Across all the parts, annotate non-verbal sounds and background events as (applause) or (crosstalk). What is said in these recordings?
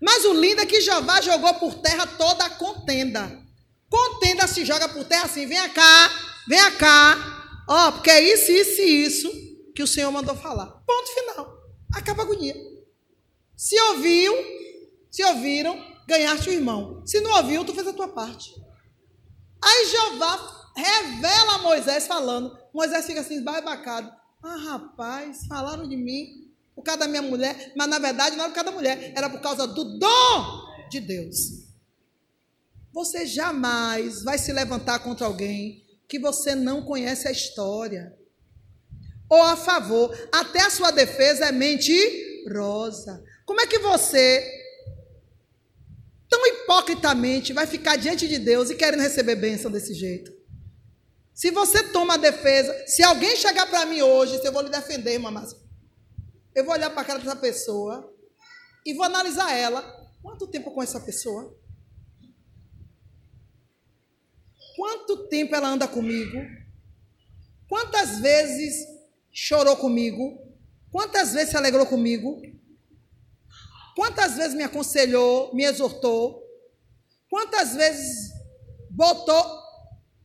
Mas o lindo é que Jeová jogou por terra toda a contenda. Contenda se joga por terra assim, vem cá, vem cá. Ó, porque é isso, isso e isso que o Senhor mandou falar. Ponto final. Acaba a agonia. Se ouviu, se ouviram, ganhaste o irmão. Se não ouviu, tu fez a tua parte. Aí Jeová revela a Moisés falando. Moisés fica assim, esbarbacado. Ah, rapaz, falaram de mim por causa da minha mulher, mas na verdade não era por causa da mulher, era por causa do dom de Deus. Você jamais vai se levantar contra alguém que você não conhece a história. Ou a favor, até a sua defesa é mentirosa. Como é que você, tão hipocritamente, vai ficar diante de Deus e querendo receber bênção desse jeito? Se você toma a defesa, se alguém chegar para mim hoje, se eu vou lhe defender, irmã Márcia, eu vou olhar para a cara dessa pessoa e vou analisar ela. Quanto tempo com essa pessoa? Quanto tempo ela anda comigo? Quantas vezes chorou comigo? Quantas vezes se alegrou comigo? Quantas vezes me aconselhou, me exortou? Quantas vezes botou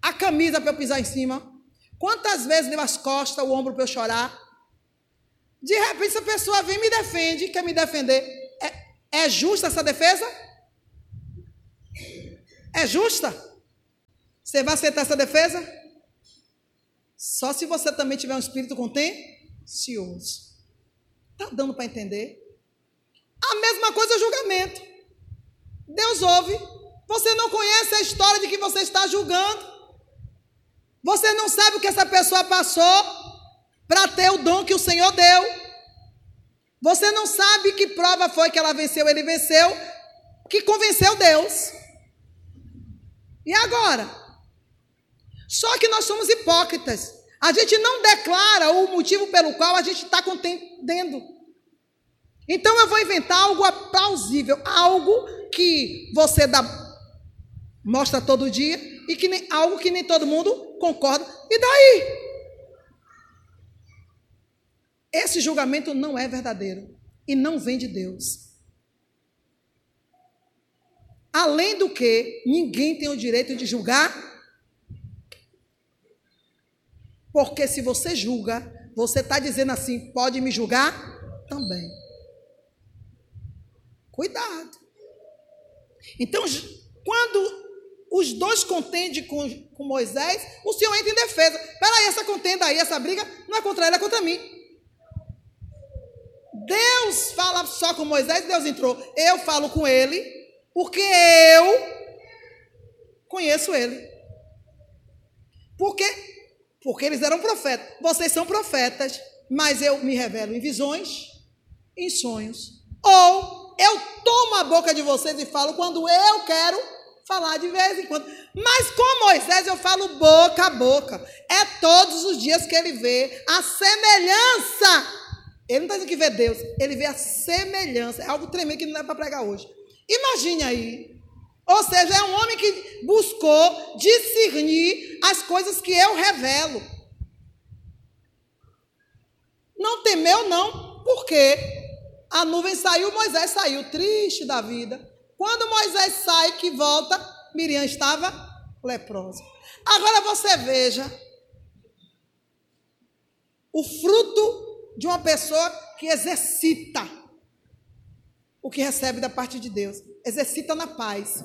a camisa para eu pisar em cima? Quantas vezes deu as costas, o ombro para eu chorar? De repente, essa pessoa vem e me defende, quer me defender. É, é justa essa defesa? É justa? Você vai aceitar essa defesa? Só se você também tiver um espírito contencioso. Está dando para entender? A mesma coisa é o julgamento. Deus ouve. Você não conhece a história de que você está julgando. Você não sabe o que essa pessoa passou para ter o dom que o Senhor deu. Você não sabe que prova foi que ela venceu, ele venceu, que convenceu Deus. E agora? Só que nós somos hipócritas. A gente não declara o motivo pelo qual a gente está contendendo. Então eu vou inventar algo plausível, algo que você dá, mostra todo dia e que nem, algo que nem todo mundo concorda. E daí? Esse julgamento não é verdadeiro e não vem de Deus. Além do que, ninguém tem o direito de julgar. Porque se você julga, você está dizendo assim: pode me julgar também. Cuidado. Então, quando os dois contendem com, com Moisés, o Senhor entra em defesa. Peraí, essa contenda aí, essa briga, não é contra ele, é contra mim. Deus fala só com Moisés, Deus entrou. Eu falo com ele, porque eu conheço ele. Por quê? Porque eles eram profetas. Vocês são profetas, mas eu me revelo em visões, em sonhos. Ou eu tomo a boca de vocês e falo quando eu quero falar de vez em quando. Mas com Moisés eu falo boca a boca. É todos os dias que ele vê a semelhança ele não está dizendo que vê Deus, ele vê a semelhança. É algo tremendo que não é para pregar hoje. Imagine aí. Ou seja, é um homem que buscou discernir as coisas que eu revelo. Não temeu, não, porque a nuvem saiu, Moisés saiu, triste da vida. Quando Moisés sai, que volta, Miriam estava leprosa. Agora você veja o fruto de uma pessoa que exercita o que recebe da parte de Deus. Exercita na paz.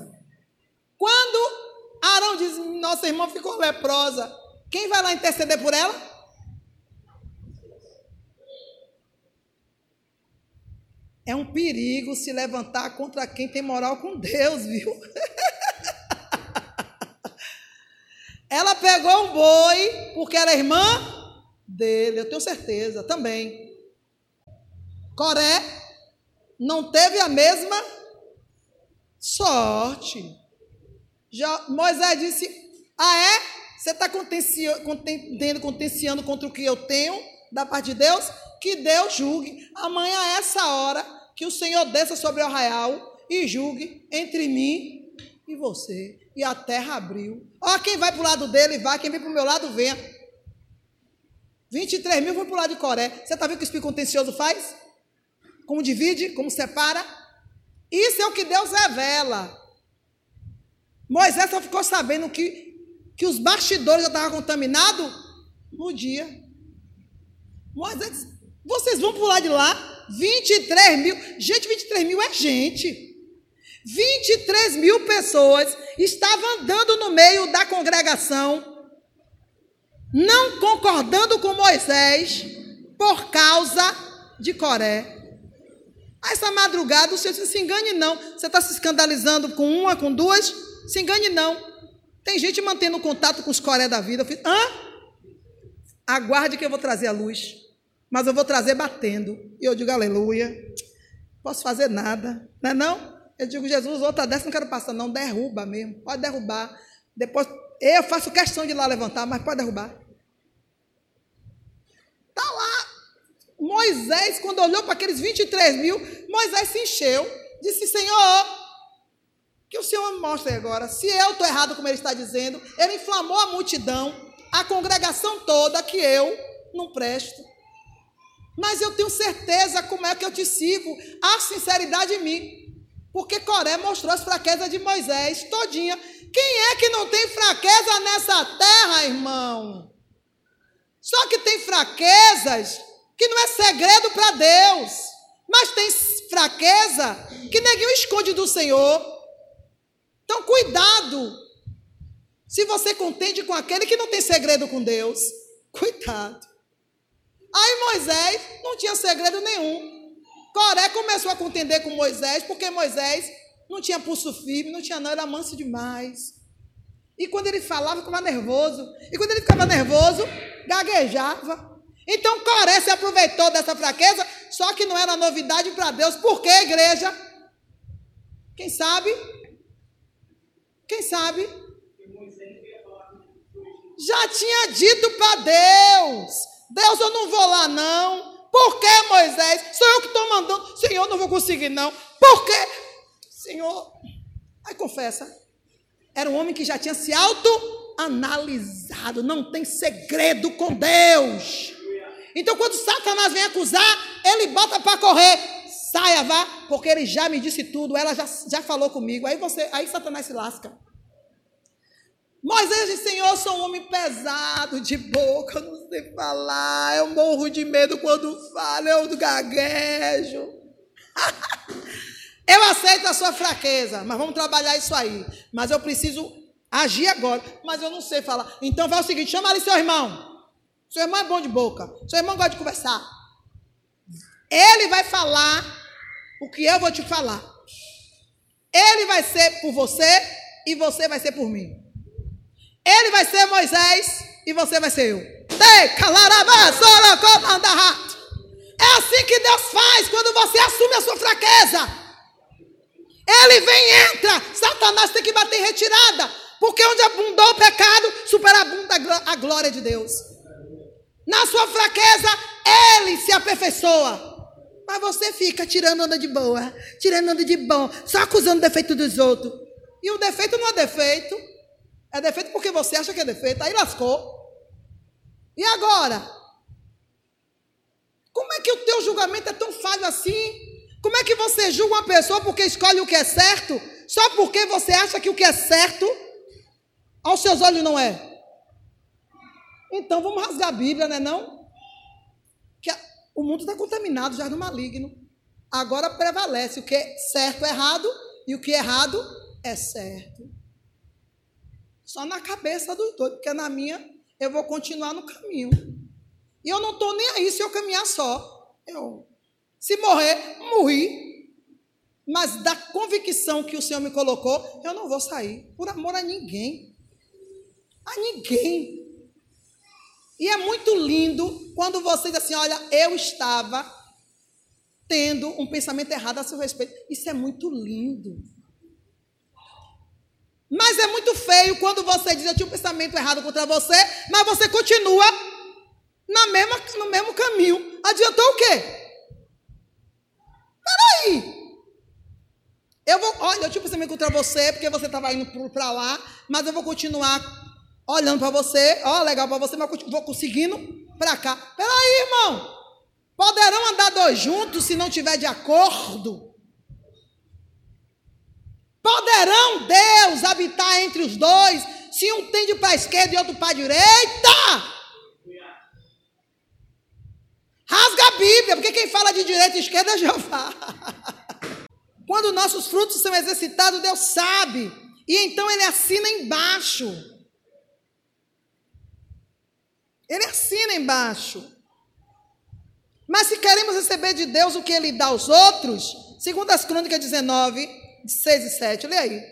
Quando Arão diz: Nossa irmã ficou leprosa, quem vai lá interceder por ela? É um perigo se levantar contra quem tem moral com Deus, viu? (laughs) ela pegou um boi porque era irmã dele, eu tenho certeza também. Coré não teve a mesma sorte. Já Moisés disse: Ah, é? Você está contendendo, contenciando contra o que eu tenho da parte de Deus? Que Deus julgue. Amanhã é essa hora que o Senhor desça sobre o arraial e julgue entre mim e você. E a terra abriu. Ó, quem vai para o lado dele, vai. Quem vem para o meu lado, venha. 23 mil foi para o lado de Coré. Você está vendo o que o espírito contencioso faz? Como divide, como separa? Isso é o que Deus revela. Moisés só ficou sabendo que, que os bastidores já estavam contaminados no dia. Moisés, vocês vão pular de lá? 23 mil. Gente, 23 mil é gente. 23 mil pessoas estavam andando no meio da congregação, não concordando com Moisés, por causa de Coré. Essa madrugada o Senhor disse, se engane não. Você está se escandalizando com uma, com duas? Se engane não. Tem gente mantendo contato com os Coré da vida. Eu fiz, hã? Aguarde que eu vou trazer a luz. Mas eu vou trazer batendo. E eu digo, aleluia. Posso fazer nada. Não é não? Eu digo, Jesus, outra dessa não quero passar, não. Derruba mesmo. Pode derrubar. Depois, eu faço questão de ir lá levantar, mas pode derrubar. Está lá. Moisés, quando olhou para aqueles 23 mil, Moisés se encheu. Disse, Senhor, que o Senhor me mostre agora. Se eu estou errado, como ele está dizendo, ele inflamou a multidão, a congregação toda, que eu não presto. Mas eu tenho certeza como é que eu te sigo, a sinceridade em mim. Porque Coré mostrou as fraquezas de Moisés todinha. Quem é que não tem fraqueza nessa terra, irmão? Só que tem fraquezas que não é segredo para Deus. Mas tem fraqueza que ninguém esconde do Senhor. Então, cuidado. Se você contende com aquele que não tem segredo com Deus, cuidado. Aí Moisés não tinha segredo nenhum. Coré começou a contender com Moisés, porque Moisés não tinha pulso firme, não tinha não, era manso demais. E quando ele falava, ficava nervoso. E quando ele ficava nervoso, gaguejava. Então Coré se aproveitou dessa fraqueza, só que não era novidade para Deus. Por que, igreja? Quem sabe? Quem sabe? Já tinha dito para Deus: Deus, eu não vou lá, não. Por que, Moisés? Sou eu que estou mandando. Senhor, não vou conseguir, não. Por quê? Senhor. Aí confessa. Era um homem que já tinha se auto-analisado. Não tem segredo com Deus. Então, quando Satanás vem acusar, ele bota para correr. Saia, vá, porque ele já me disse tudo. Ela já, já falou comigo. Aí você, aí Satanás se lasca. Moisés disse, Senhor, eu sou um homem pesado de boca, eu não sei falar, eu morro de medo quando falo, eu gaguejo. (laughs) eu aceito a sua fraqueza, mas vamos trabalhar isso aí. Mas eu preciso agir agora, mas eu não sei falar. Então vai o seguinte, chama ali seu irmão. Seu irmão é bom de boca, seu irmão gosta de conversar. Ele vai falar o que eu vou te falar. Ele vai ser por você e você vai ser por mim. Ele vai ser Moisés e você vai ser eu. É assim que Deus faz quando você assume a sua fraqueza. Ele vem e entra. Satanás tem que bater em retirada. Porque onde abundou o pecado, superabunda a glória de Deus. Na sua fraqueza, ele se aperfeiçoa. Mas você fica tirando onda de boa, tirando onda de bom, só acusando o defeito dos outros. E o defeito não é defeito. É defeito porque você acha que é defeito, aí lascou. E agora? Como é que o teu julgamento é tão falho assim? Como é que você julga uma pessoa porque escolhe o que é certo, só porque você acha que o que é certo aos seus olhos não é? Então vamos rasgar a Bíblia, né não? Que o mundo está contaminado já no maligno. Agora prevalece o que é certo é errado e o que é errado é certo. Só na cabeça dos dois, porque na minha eu vou continuar no caminho. E eu não estou nem aí se eu caminhar só. Eu, se morrer, morri. Mas da convicção que o Senhor me colocou, eu não vou sair. Por amor a ninguém. A ninguém. E é muito lindo quando você diz assim: olha, eu estava tendo um pensamento errado a seu respeito. Isso é muito lindo. Mas é muito feio quando você diz eu tinha um pensamento errado contra você, mas você continua na mesma, no mesmo caminho. Adiantou o quê? Peraí. Eu vou, olha, eu tinha um pensamento contra você, porque você estava indo para lá, mas eu vou continuar olhando para você, ó, legal para você, mas vou conseguindo para cá. Peraí, irmão. Poderão andar dois juntos se não tiver de acordo? Deus habitar entre os dois, se um tende para a esquerda e outro para a direita? Rasga a Bíblia, porque quem fala de direita e esquerda é Jeová. (laughs) Quando nossos frutos são exercitados, Deus sabe. E então ele assina embaixo. Ele assina embaixo. Mas se queremos receber de Deus o que ele dá aos outros, segundo as crônicas 19, 6 e 7, lê aí.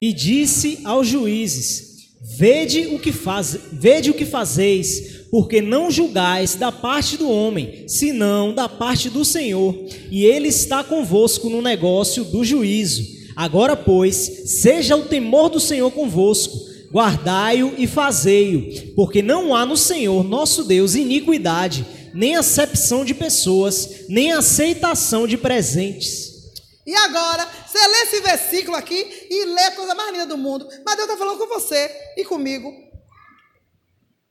E disse aos juízes: Vede o que faz, vede o que fazeis, porque não julgais da parte do homem, senão da parte do Senhor, e ele está convosco no negócio do juízo. Agora, pois, seja o temor do Senhor convosco, guardai-o e fazei-o, porque não há no Senhor, nosso Deus, iniquidade, nem acepção de pessoas, nem aceitação de presentes. E agora, você lê esse versículo aqui e lê a coisa mais linda do mundo, mas Deus está falando com você e comigo.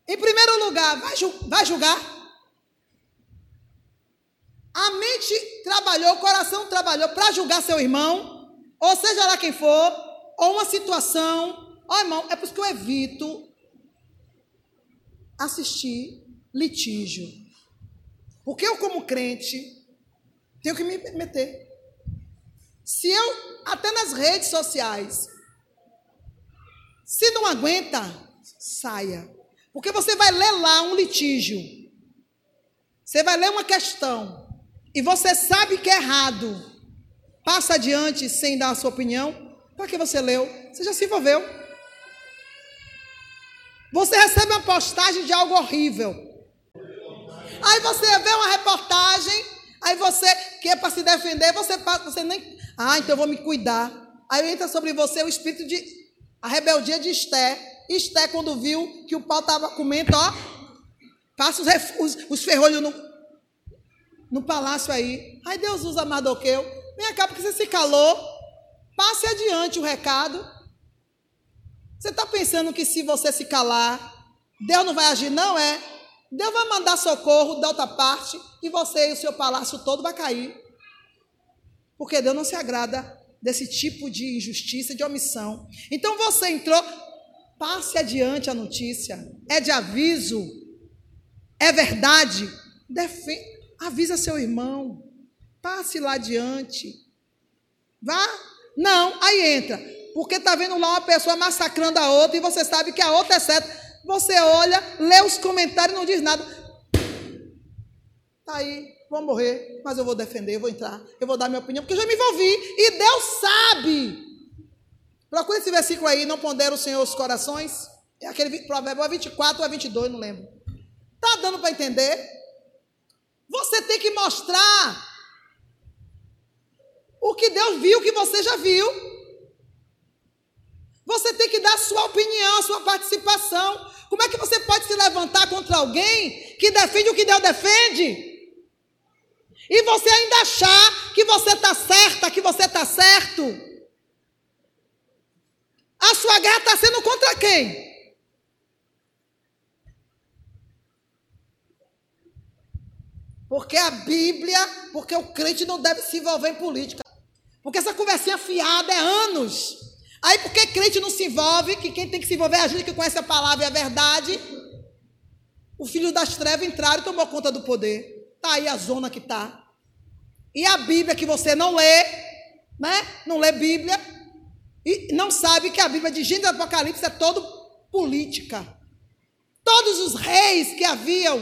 Em primeiro lugar, vai, vai julgar? A mente trabalhou, o coração trabalhou para julgar seu irmão, ou seja lá quem for, ou uma situação. Ó, oh, irmão, é por isso que eu evito assistir litígio. Porque eu, como crente, tenho que me meter. Se eu, até nas redes sociais, se não aguenta, saia. Porque você vai ler lá um litígio. Você vai ler uma questão. E você sabe que é errado. Passa adiante sem dar a sua opinião. Para que você leu? Você já se envolveu. Você recebe uma postagem de algo horrível. Aí você vê uma reportagem, aí você quer para se defender, você você nem. Ah, então eu vou me cuidar. Aí entra sobre você o espírito de a rebeldia de Esté. Esté, quando viu que o pau estava comendo, ó, passa os, os, os ferrolhos no, no palácio aí. Aí Deus usa Mardoqueu. Vem cá, porque você se calou. Passe adiante o recado. Você está pensando que se você se calar, Deus não vai agir? Não é. Deus vai mandar socorro da outra parte e você e o seu palácio todo vai cair. Porque Deus não se agrada desse tipo de injustiça, de omissão. Então você entrou, Passe adiante a notícia. É de aviso. É verdade. Avisa seu irmão. Passe lá adiante. Vá. Não, aí entra. Porque está vendo lá uma pessoa massacrando a outra e você sabe que a outra é certa. Você olha, lê os comentários e não diz nada. Está aí, vou morrer, mas eu vou defender, eu vou entrar, eu vou dar minha opinião, porque eu já me envolvi. E Deus sabe. Procura esse versículo aí, não pondera o Senhor os corações. É aquele provérbio é 24 ou 22, não lembro. Tá dando para entender? Você tem que mostrar o que Deus viu que você já viu. Você tem que dar a sua opinião, a sua participação. Como é que você pode se levantar contra alguém que defende o que Deus defende? E você ainda achar que você está certa, que você está certo? A sua guerra está sendo contra quem? Porque a Bíblia, porque o crente não deve se envolver em política. Porque essa conversinha fiada é anos. Aí porque crente não se envolve, que quem tem que se envolver é a gente que conhece a palavra e a verdade. O filho das trevas entraram e tomou conta do poder. Está aí a zona que está. E a Bíblia que você não lê, né? Não lê Bíblia, e não sabe que a Bíblia de Gênesis e Apocalipse é todo política. Todos os reis que haviam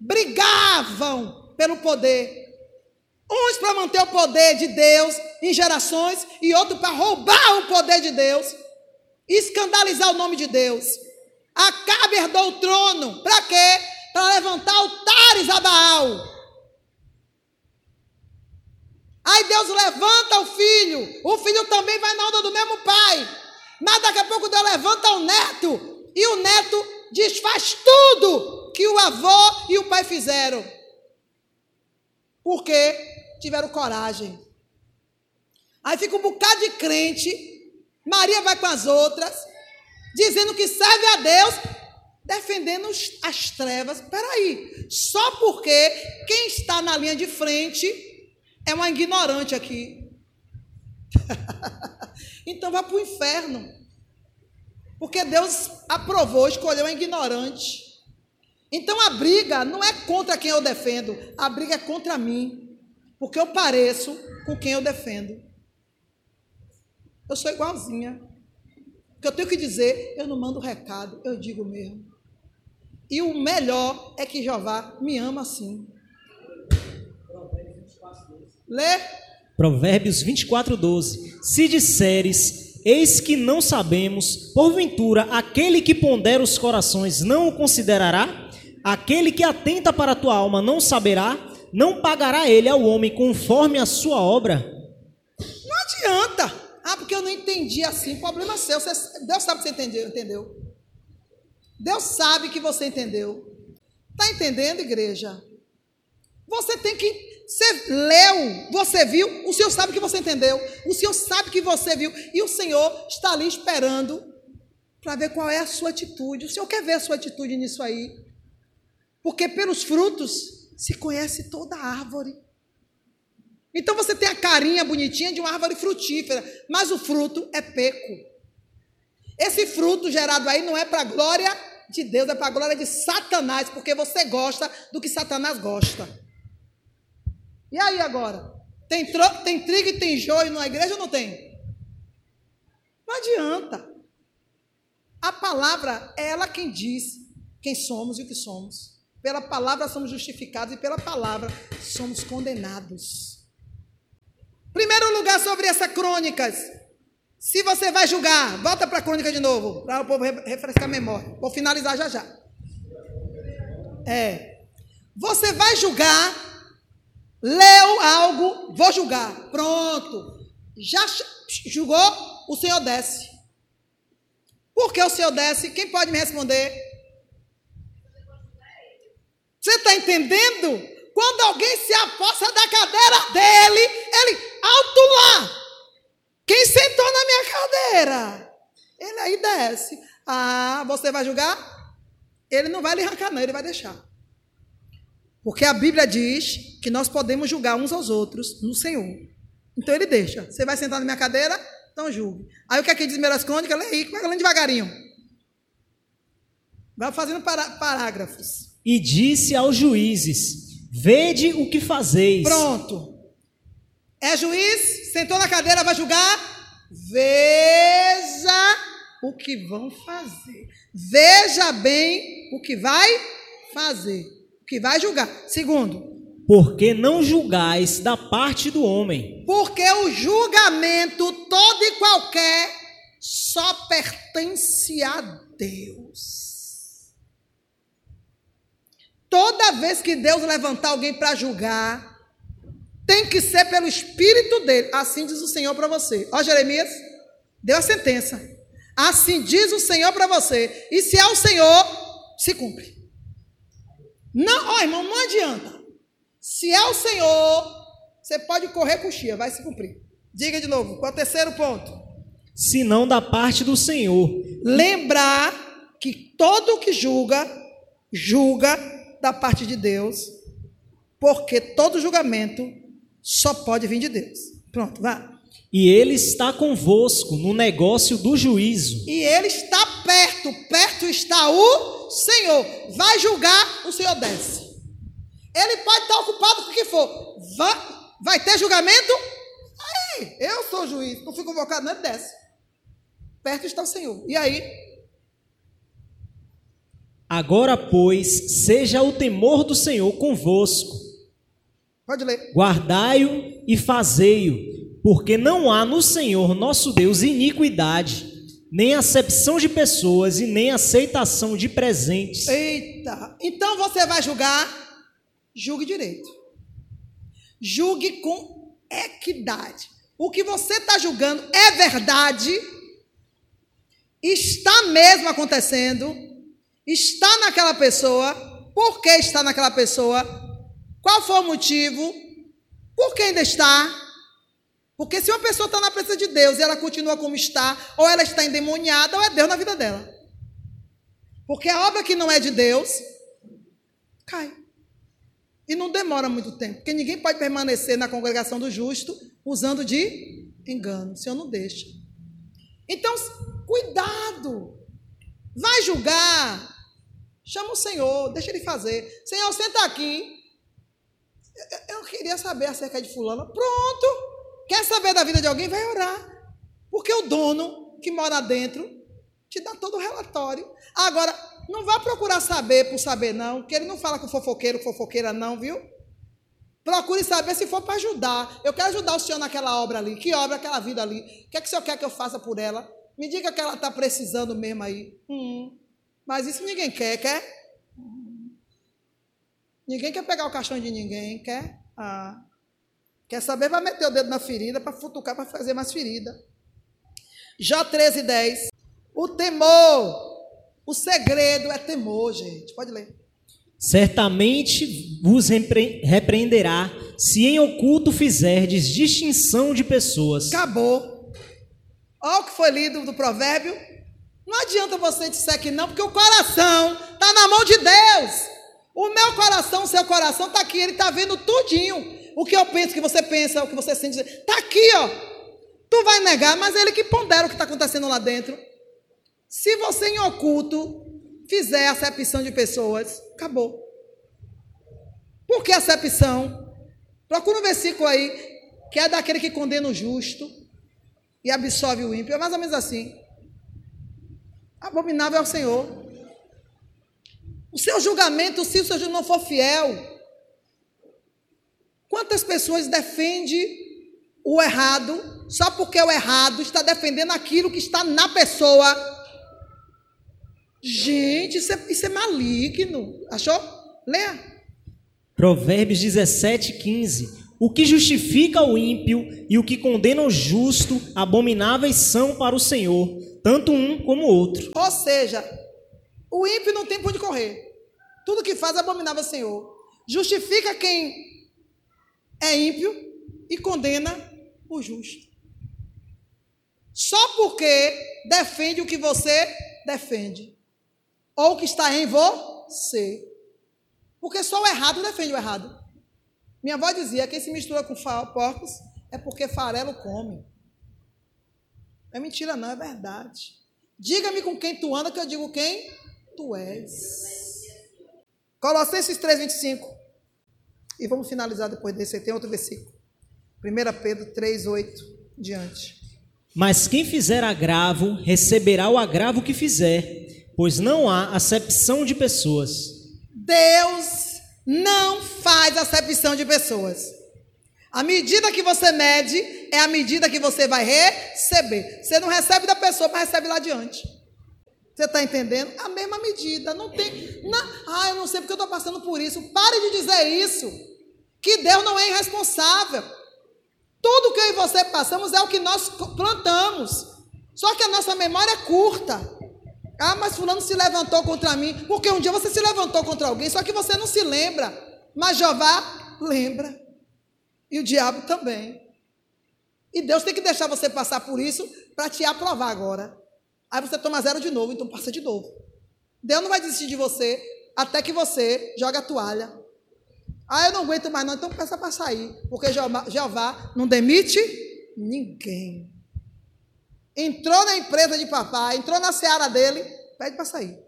brigavam pelo poder. Uns para manter o poder de Deus em gerações e outros para roubar o poder de Deus escandalizar o nome de Deus. Acabe herdou o trono. Para quê? Para levantar altares a Baal. Aí Deus levanta o filho, o filho também vai na onda do mesmo pai. Mas daqui a pouco Deus levanta o neto, e o neto desfaz tudo que o avô e o pai fizeram. Porque tiveram coragem. Aí fica um bocado de crente, Maria vai com as outras, dizendo que serve a Deus, defendendo as trevas. Peraí, só porque quem está na linha de frente é uma ignorante aqui. (laughs) então vá para o inferno. Porque Deus aprovou, escolheu um ignorante. Então a briga não é contra quem eu defendo, a briga é contra mim. Porque eu pareço com quem eu defendo. Eu sou igualzinha. O que eu tenho que dizer, eu não mando recado, eu digo mesmo. E o melhor é que Jeová me ama assim. Lê. Provérbios 24, 12. Se disseres, eis que não sabemos, porventura aquele que pondera os corações não o considerará? Aquele que atenta para a tua alma não saberá? Não pagará ele ao homem conforme a sua obra? Não adianta. Ah, porque eu não entendi assim. Problema seu. Você, Deus sabe que você entendeu, entendeu. Deus sabe que você entendeu. Está entendendo, igreja? Você tem que. Você leu, você viu, o Senhor sabe que você entendeu, o Senhor sabe que você viu, e o Senhor está ali esperando para ver qual é a sua atitude. O Senhor quer ver a sua atitude nisso aí. Porque pelos frutos se conhece toda a árvore. Então você tem a carinha bonitinha de uma árvore frutífera, mas o fruto é peco. Esse fruto gerado aí não é para a glória de Deus, é para a glória de Satanás, porque você gosta do que Satanás gosta. E aí agora? Tem, tem trigo e tem joio na igreja ou não tem? Não adianta. A palavra é ela quem diz quem somos e o que somos. Pela palavra somos justificados e pela palavra somos condenados. Primeiro lugar sobre essas crônicas. Se você vai julgar, volta para a crônica de novo, para o povo refrescar a memória. Vou finalizar já já. É. Você vai julgar, leu algo, vou julgar. Pronto. Já julgou, o Senhor desce. Por que o Senhor desce? Quem pode me responder? Você está entendendo? Quando alguém se aposta da cadeira dele, ele, alto lá! Quem sentou na minha cadeira? Ele aí desce. Ah, você vai julgar? Ele não vai lhe arrancar, não, ele vai deixar. Porque a Bíblia diz que nós podemos julgar uns aos outros no Senhor. Então ele deixa. Você vai sentar na minha cadeira? Então julgue. Aí o que é que diz Primeiras Crônicas? Lê aí, vai lendo devagarinho. Vai fazendo parágrafos. E disse aos juízes: Vede o que fazeis. Pronto. É juiz, sentou na cadeira, vai julgar. Veja o que vão fazer. Veja bem o que vai fazer. Que vai julgar. Segundo. Porque não julgais da parte do homem. Porque o julgamento todo e qualquer só pertence a Deus. Toda vez que Deus levantar alguém para julgar, tem que ser pelo Espírito dele. Assim diz o Senhor para você. Ó, Jeremias, deu a sentença. Assim diz o Senhor para você. E se é o Senhor, se cumpre. Não, ó, irmão, não adianta. Se é o Senhor, você pode correr com chia, vai se cumprir. Diga de novo, qual é o terceiro ponto? Se não da parte do Senhor. Lembrar que todo que julga, julga da parte de Deus, porque todo julgamento só pode vir de Deus. Pronto, vá. E ele está convosco no negócio do juízo. E ele está perto, perto está o Senhor. Vai julgar, o Senhor desce. Ele pode estar ocupado com o que for. Vai, vai ter julgamento? Aí, eu sou juiz, não fui convocado, não, ele desce. Perto está o Senhor. E aí? Agora, pois, seja o temor do Senhor convosco Pode ler. Guardai-o e fazei-o, porque não há no Senhor nosso Deus iniquidade, nem acepção de pessoas e nem aceitação de presentes. Eita! Então você vai julgar, julgue direito. Julgue com equidade. O que você está julgando é verdade, está mesmo acontecendo, está naquela pessoa, por que está naquela pessoa, qual foi o motivo? Por que ainda está? Porque se uma pessoa está na presença de Deus e ela continua como está, ou ela está endemoniada, ou é Deus na vida dela. Porque a obra que não é de Deus cai. E não demora muito tempo, porque ninguém pode permanecer na congregação do justo usando de engano. O Senhor não deixa. Então, cuidado. Vai julgar? Chama o Senhor, deixa ele fazer. Senhor, senta aqui. Eu, eu queria saber acerca de fulano. Pronto. Quer saber da vida de alguém? Vai orar. Porque o dono que mora dentro te dá todo o relatório. Agora, não vá procurar saber por saber, não, que ele não fala com fofoqueiro, fofoqueira, não, viu? Procure saber se for para ajudar. Eu quero ajudar o senhor naquela obra ali. Que obra, aquela vida ali? O que é que o senhor quer que eu faça por ela? Me diga que ela está precisando mesmo aí. Hum, mas isso ninguém quer, quer? Ninguém quer pegar o caixão de ninguém, quer? Ah. Quer saber? Vai meter o dedo na ferida para futucar, para fazer mais ferida. Já 13, 10. O temor. O segredo é temor, gente. Pode ler. Certamente vos repreenderá se em oculto fizerdes distinção de pessoas. Acabou. Olha o que foi lido do provérbio. Não adianta você disser que não, porque o coração está na mão de Deus. O meu coração, o seu coração está aqui, ele está vendo tudinho. O que eu penso, o que você pensa, o que você sente, está aqui, ó. Tu vai negar, mas é ele que pondera o que está acontecendo lá dentro. Se você em oculto fizer acepção de pessoas, acabou. Por que acepção? Procura um versículo aí, que é daquele que condena o justo e absolve o ímpio. É mais ou menos assim. Abominável é o Senhor. O seu julgamento, se o seu julgamento não for fiel, quantas pessoas defendem o errado só porque o errado está defendendo aquilo que está na pessoa? Gente, isso é, isso é maligno. Achou? Leia. Provérbios 17, 15. O que justifica o ímpio e o que condena o justo, abomináveis são para o Senhor, tanto um como o outro. Ou seja, o ímpio não tem por onde correr. Tudo que faz é abominável ao Senhor. Justifica quem é ímpio e condena o justo. Só porque defende o que você defende. Ou o que está em você. Porque só o errado defende o errado. Minha avó dizia: quem se mistura com porcos é porque farelo come. É mentira, não, é verdade. Diga-me com quem tu anda, que eu digo quem tu és. Colossenses 3, 25. E vamos finalizar depois desse. Tem outro versículo. 1 Pedro 3, 8 diante. Mas quem fizer agravo, receberá o agravo que fizer, pois não há acepção de pessoas. Deus não faz acepção de pessoas. A medida que você mede é a medida que você vai receber. Você não recebe da pessoa, mas recebe lá adiante. Você está entendendo? A mesma medida. Não tem. Não, ah, eu não sei porque eu estou passando por isso. Pare de dizer isso. Que Deus não é irresponsável. Tudo que eu e você passamos é o que nós plantamos. Só que a nossa memória é curta. Ah, mas fulano se levantou contra mim. Porque um dia você se levantou contra alguém, só que você não se lembra. Mas Jeová lembra. E o diabo também. E Deus tem que deixar você passar por isso para te aprovar agora. Aí você toma zero de novo, então passa de novo. Deus não vai desistir de você até que você joga a toalha. Ah, eu não aguento mais não, então peça para sair. Porque Jeová, não demite ninguém. Entrou na empresa de papai, entrou na seara dele, pede para sair.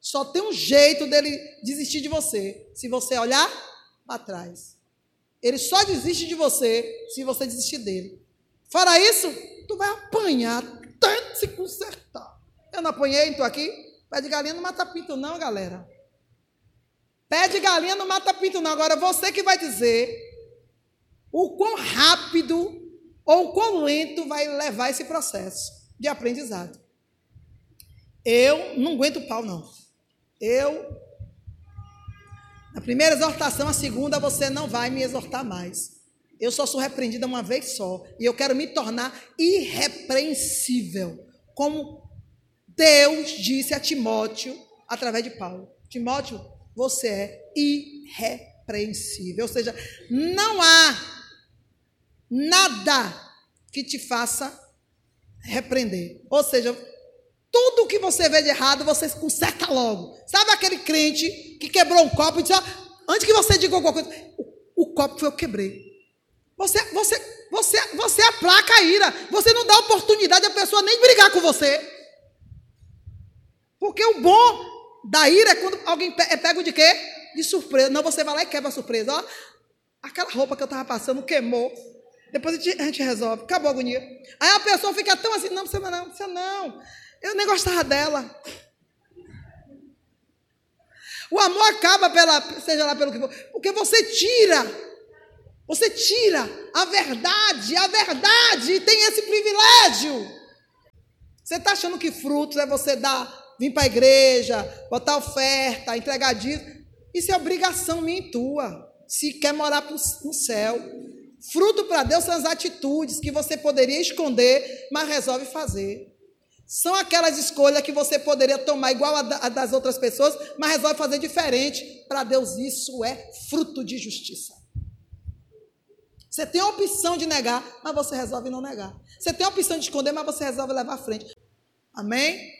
Só tem um jeito dele desistir de você, se você olhar para trás. Ele só desiste de você se você desistir dele. Fora isso, tu vai apanhar até se consertar. Eu não apanhei, estou aqui. Pé de galinha não mata pinto, não, galera. Pé de galinha não mata pinto, não. Agora você que vai dizer o quão rápido ou quão lento vai levar esse processo de aprendizado. Eu não aguento pau, não. Eu. Na primeira exortação, a segunda, você não vai me exortar mais. Eu só sou repreendida uma vez só. E eu quero me tornar irrepreensível. Como Deus disse a Timóteo através de Paulo: Timóteo, você é irrepreensível. Ou seja, não há nada que te faça repreender. Ou seja, tudo que você vê de errado, você conserta logo. Sabe aquele crente que quebrou um copo e disse, antes que você diga alguma coisa, o, o copo foi eu que quebrei. Você, você, você, você aplaca a ira. Você não dá oportunidade a pessoa nem brigar com você. o bom da ira é quando alguém é pego de quê? De surpresa. Não, você vai lá e quebra a surpresa. Ó, aquela roupa que eu estava passando queimou. Depois a gente, a gente, resolve. Acabou a agonia. Aí a pessoa fica tão assim, não, você não, você não. Eu nem gostava dela. O amor acaba pela, seja lá pelo que for, porque você tira, você tira a verdade, a verdade tem esse privilégio. Você está achando que frutos é você dar, vir para a igreja, botar oferta, entregar dízimo? Isso é obrigação minha e tua. Se quer morar no céu. Fruto para Deus são as atitudes que você poderia esconder, mas resolve fazer. São aquelas escolhas que você poderia tomar igual a das outras pessoas, mas resolve fazer diferente. Para Deus, isso é fruto de justiça. Você tem a opção de negar, mas você resolve não negar. Você tem a opção de esconder, mas você resolve levar à frente. Amém?